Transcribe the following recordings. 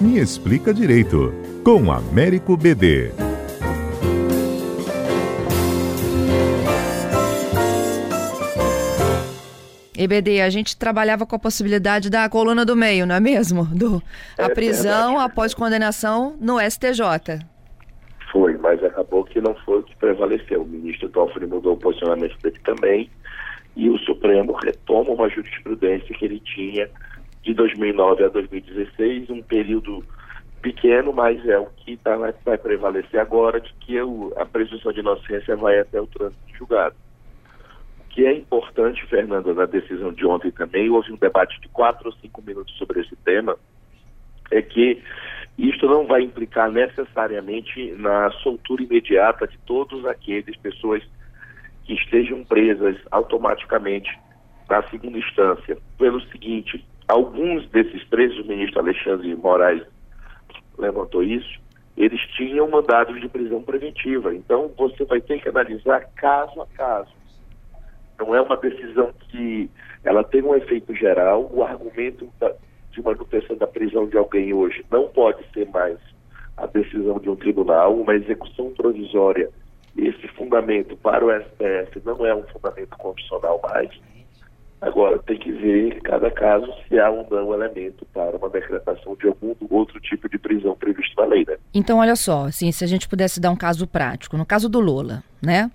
Me Explica Direito, com Américo BD. EBD, a gente trabalhava com a possibilidade da coluna do meio, não é mesmo? Do, a É prisão verdade. após condenação no STJ. Foi, mas acabou que não foi o que prevaleceu. O ministro Toffoli mudou o posicionamento dele também e o Supremo retoma uma jurisprudência que ele tinha de 2009 a 2016, um período pequeno, mas é o que tá, vai prevalecer agora, de que o- a presunção de inocência vai até o trânsito julgado. O que é importante, Fernanda, na decisão de ontem também, houve um debate de quatro ou cinco minutos sobre esse tema, é que isto não vai implicar necessariamente na soltura imediata de todos aqueles pessoas que estejam presas automaticamente na segunda instância. Pelo seguinte, alguns desses presos, o ministro Alexandre de Moraes levantou isso, eles tinham mandados de prisão preventiva. Então, você vai ter que analisar caso a caso. Não é uma decisão que ela tem um efeito geral. O argumento da, de manutenção da prisão de alguém hoje não pode ser mais a decisão de um tribunal. Uma execução provisória, esse fundamento para o STF não é um fundamento constitucional mais. Agora, tem que ver cada caso se há ou não elemento para uma decretação de algum outro tipo de prisão previsto na lei, né? Então, olha só, assim, se a gente pudesse dar um caso prático, no caso do Lula, né?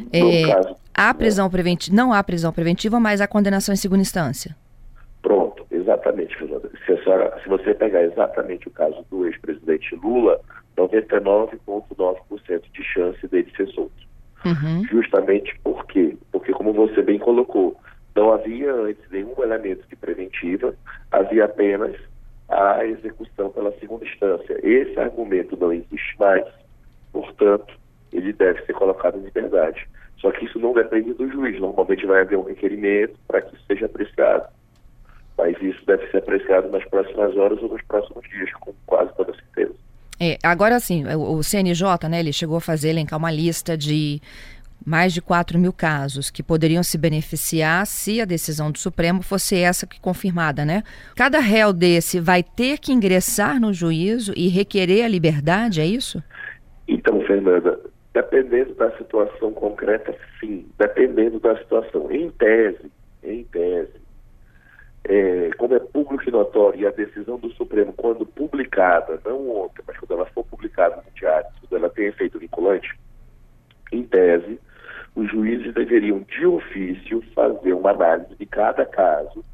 No É, caso, há prisão preventiva, não há prisão preventiva, mas há condenação em segunda instância. Pronto, exatamente, Fernanda. Se, senhora- se você pegar exatamente o caso do ex-presidente Lula, 99,9% de chance dele ser solto. Uhum. Justamente por quê? Porque, como você bem colocou, não havia antes nenhum elemento de preventiva, havia apenas a execução pela segunda instância. Esse argumento não existe mais, portanto, ele deve ser colocado em liberdade. Só que isso não depende do juiz, normalmente vai haver um requerimento para que isso seja apreciado. Mas isso deve ser apreciado nas próximas horas ou nos próximos dias, com quase toda certeza. É, agora sim, o, CNJ, né, ele chegou a fazer, elencar uma lista de mais de 4 mil casos que poderiam se beneficiar se a decisão do Supremo fosse essa que confirmada, né? Cada réu desse vai ter que ingressar no juízo e requerer a liberdade, é isso? Então, Fernanda, dependendo da situação concreta, sim. Dependendo da situação. Em tese, em tese, é, como é público e notório e a decisão do Supremo, quando publicada, não ontem, mas quando ela for publicada no diário, quando ela tem efeito vinculante, em tese, os juízes deveriam, de ofício, fazer uma análise de cada caso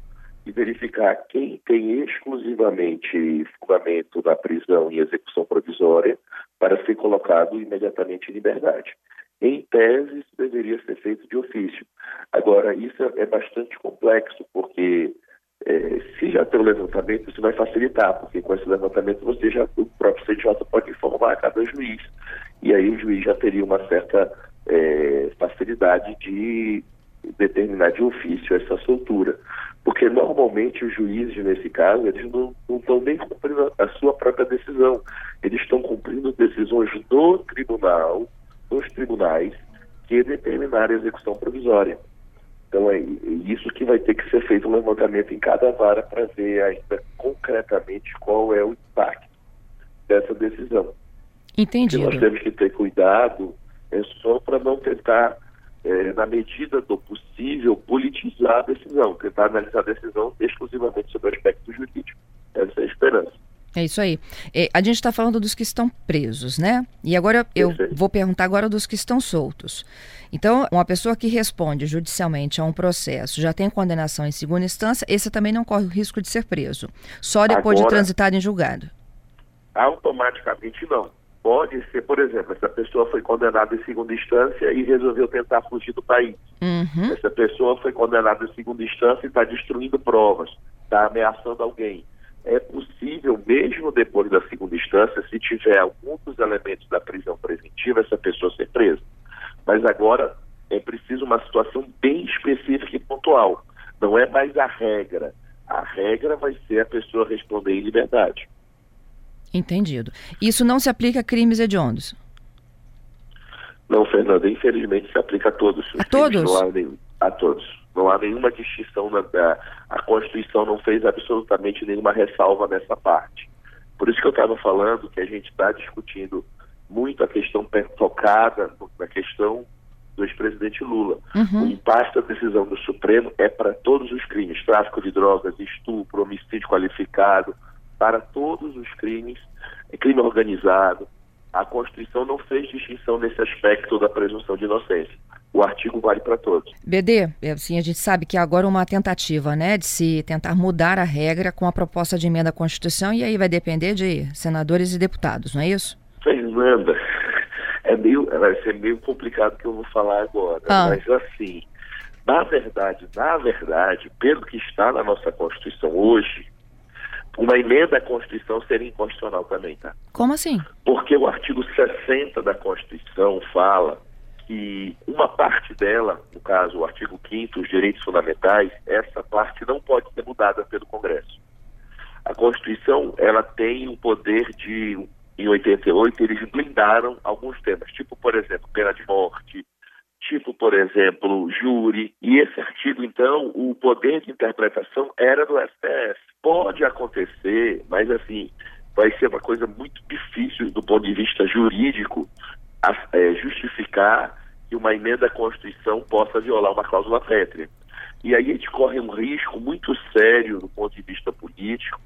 e verificar quem tem exclusivamente fundamento na prisão e execução provisória para ser colocado imediatamente em liberdade. Em tese, isso deveria ser feito de ofício. Agora, isso é bastante complexo, porque eh, se já tem o levantamento, isso vai facilitar, porque com esse levantamento você já, o próprio CNJ pode informar a cada juiz, e aí o juiz já teria uma certa eh, facilidade de determinar de ofício essa soltura. Porque normalmente os juízes, nesse caso, eles não, estão nem cumprindo a sua própria decisão. Eles estão cumprindo decisões do tribunal, dos tribunais, que determinaram a execução provisória. Então é isso que vai ter que ser feito um levantamento em cada vara para ver ainda concretamente qual é o impacto dessa decisão. Entendido. nós temos que ter cuidado é para não tentar, eh, na medida do possível, politizar a decisão, tentar analisar a decisão exclusivamente sobre o aspecto jurídico. Essa é a esperança. É isso aí. É, a gente está falando dos que estão presos, né? E agora eu vou perguntar agora dos que estão soltos. Então, uma pessoa que responde judicialmente a um processo, já tem condenação em segunda instância, esse também não corre o risco de ser preso. Só depois de Agora- transitado em julgado. Automaticamente não. Pode ser, por exemplo, essa pessoa foi condenada em segunda instância e resolveu tentar fugir do país. Uhum. Essa pessoa foi condenada em segunda instância e está destruindo provas, está ameaçando alguém. É possível, mesmo depois da segunda instância, se tiver algum dos elementos da prisão preventiva, essa pessoa ser presa. Mas agora é preciso uma situação bem específica e pontual. Não é mais a regra. A regra vai ser a pessoa responder em liberdade. Entendido. Isso não se aplica a crimes hediondos. Não, Fernanda, infelizmente se aplica a todos. os A todos? Não há nenhum, a todos. Não há nenhuma distinção. Na, na- a Constituição não fez absolutamente nenhuma ressalva nessa parte. Por isso que eu estava falando que a gente está discutindo muito a questão focada na questão do ex-presidente Lula. Uhum. O impacto da decisão do Supremo é para todos os crimes, tráfico de drogas, estupro, homicídio qualificado, para todos os crimes, é crime organizado. A Constituição não fez distinção nesse aspecto da presunção de inocência. O artigo vale para todos. BD, assim, a gente sabe que agora uma tentativa, né, de se tentar mudar a regra com a proposta de emenda à Constituição e aí vai depender de senadores e deputados, não é isso? Fernanda, é meio, vai ser meio complicado que eu vou falar agora, ah. mas assim, na verdade, na verdade, pelo que está na nossa Constituição hoje, uma emenda à Constituição seria inconstitucional também, tá? Como assim? Porque o artigo 60 da Constituição fala que uma parte dela, no caso o artigo 5 os direitos fundamentais, essa parte não pode ser mudada pelo Congresso. A Constituição, ela tem o poder de em 88, eles blindaram alguns temas, tipo, por exemplo, pena de morte, tipo, por exemplo, júri. E esse artigo, então, o poder de interpretação era do STF. Pode acontecer, mas assim, vai ser uma coisa muito difícil do ponto de vista jurídico a, é, justificar que uma emenda à Constituição possa violar uma cláusula pétrea. E aí a gente corre um risco muito sério do ponto de vista político,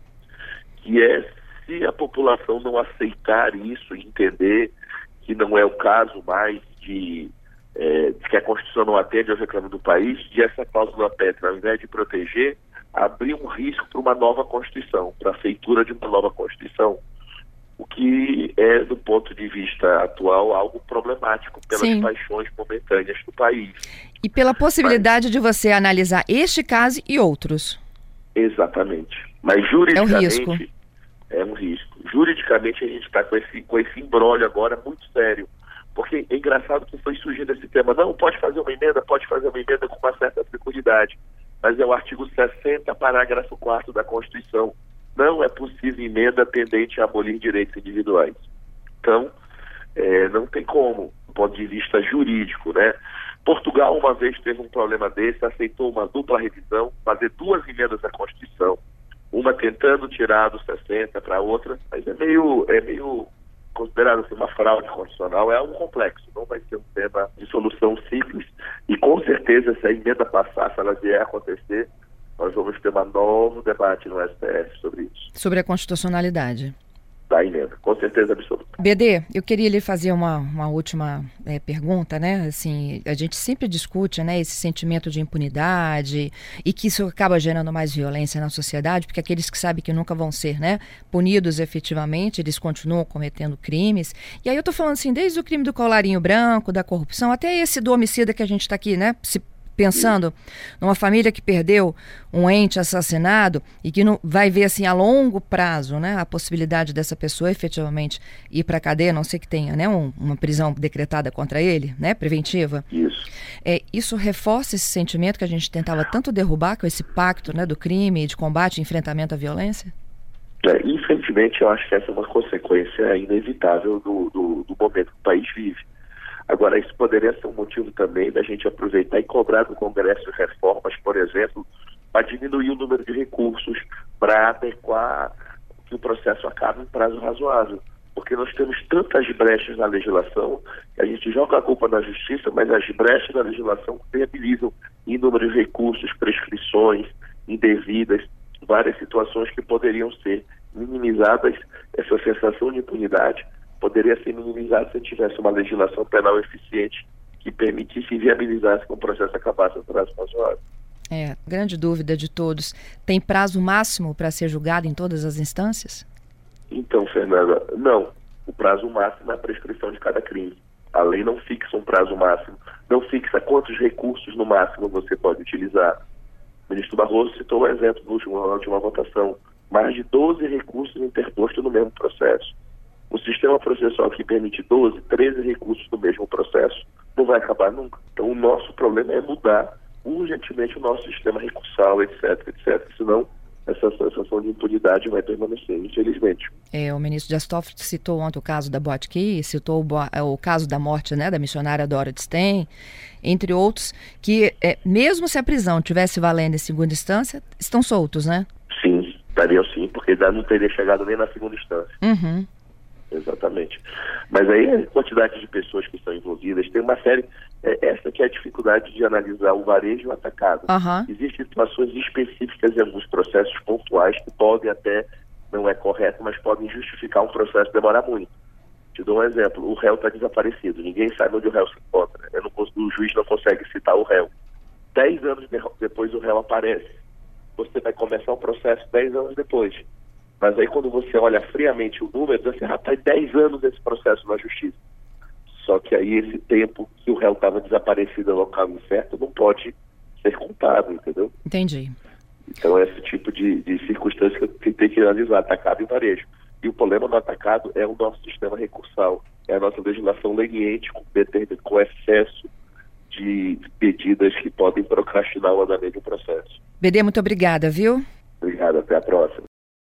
que é se a população não aceitar isso e entender que não é o caso mais de, é, de que a Constituição não atende aos reclames do país, de essa cláusula pétrea, ao invés de proteger, abrir um risco para uma nova Constituição, para a feitura de uma nova Constituição. O que é, do ponto de vista atual, algo problemático pelas Sim. paixões momentâneas do país. E pela possibilidade Mas, de você analisar este caso e outros. Exatamente. Mas juridicamente, é é um risco. Juridicamente a gente está com esse, com esse embrólio agora muito sério. Porque é engraçado que foi surgindo esse tema. Não, pode fazer uma emenda, pode fazer uma emenda com uma certa tranquilidade. Mas é o artigo 60, parágrafo 4 da Constituição. Não é possível emenda tendente a abolir direitos individuais. Então, é, não tem como, do ponto de vista jurídico, né? Portugal uma vez teve um problema desse, aceitou uma dupla revisão, fazer duas emendas à Constituição uma tentando tirar dos 60 para outra, mas é meio, é meio considerado uma fraude constitucional, é algo complexo, não vai ser um tema de solução simples. E com certeza, se a emenda passar, se ela vier a acontecer, nós vamos ter um novo debate no STF sobre isso. Sobre a constitucionalidade da emenda, com certeza absoluta. BD, eu queria lhe fazer uma, uma última é, pergunta, né? Assim, a gente sempre discute, né, esse sentimento de impunidade e que isso acaba gerando mais violência na sociedade, porque aqueles que sabem que nunca vão ser, né, punidos efetivamente, eles continuam cometendo crimes. E aí eu tô falando assim, desde o crime do colarinho branco, da corrupção, até esse do homicida que a gente está aqui, né, se pensando numa família que perdeu um ente assassinado e que não vai ver assim a longo prazo, né, a possibilidade dessa pessoa efetivamente ir para a cadeia, não sei que tenha, né, um, uma prisão decretada contra ele, né, preventiva. Isso. É, isso reforça esse sentimento que a gente tentava tanto derrubar com esse pacto, né, do crime, de combate e enfrentamento à violência. É, infelizmente, eu acho que essa é uma consequência inevitável do, do, do momento que o país vive Agora, isso poderia ser um motivo também da gente aproveitar e cobrar do Congresso reformas, por exemplo, para diminuir o número de recursos, para adequar que o processo acabe em prazo razoável. Porque nós temos tantas brechas na legislação que a gente joga a culpa na justiça, mas as brechas na legislação viabilizam inúmeros recursos, prescrições indevidas, várias situações que poderiam ser minimizadas, essa sensação de impunidade poderia ser minimizado se tivesse uma legislação penal eficiente que permitisse e viabilizasse que o processo acabasse prazo razoável. É, grande dúvida de todos. Tem prazo máximo para ser julgado em todas as instâncias? Então, Fernanda, não. O prazo máximo é a prescrição de cada crime. A lei não fixa um prazo máximo, não fixa quantos recursos no máximo você pode utilizar. O ministro Barroso citou o exemplo no último, na última votação. Mais de 12 recursos interpostos no mesmo processo. O sistema processual que permite 12, 13 recursos no mesmo processo não vai acabar nunca. Então, o nosso problema é mudar urgentemente o nosso sistema recursal, etc, etc. Senão, essa sensação de impunidade vai permanecer, infelizmente. É, o ministro Dias Toffoli citou ontem o caso da Botki, citou o, é, o, caso da morte né, da missionária Dorothy Stein, entre outros, que é, mesmo se a prisão tivesse valendo em segunda instância, estão soltos, né? Sim, estariam sim Sim, porque não teria chegado nem na segunda instância. Uhum. Exatamente. Mas aí a quantidade de pessoas que estão envolvidas, tem uma série. É, essa que é a dificuldade de analisar o varejo o atacado. Uhum. Existem situações específicas em alguns processos pontuais que podem até, não é correto, mas podem justificar um processo demorar muito. Te dou um exemplo, o réu está desaparecido, ninguém sabe onde o réu se encontra. Não, o juiz não consegue citar o réu. Dez anos depois o réu aparece. Você vai começar um processo dez anos depois mas aí quando você olha friamente o número, você já está 10 anos esse processo na justiça. Só que aí esse tempo que o réu estava desaparecido no local incerto não pode ser contado, entendeu? Entendi. Então é esse tipo de, de circunstância que tem que analisar, atacado e varejo. E o problema do atacado é o nosso sistema recursal, é a nossa legislação leniente com, com excesso de medidas que podem procrastinar o andamento do processo. BD, muito obrigada, viu? Obrigado, até a próxima.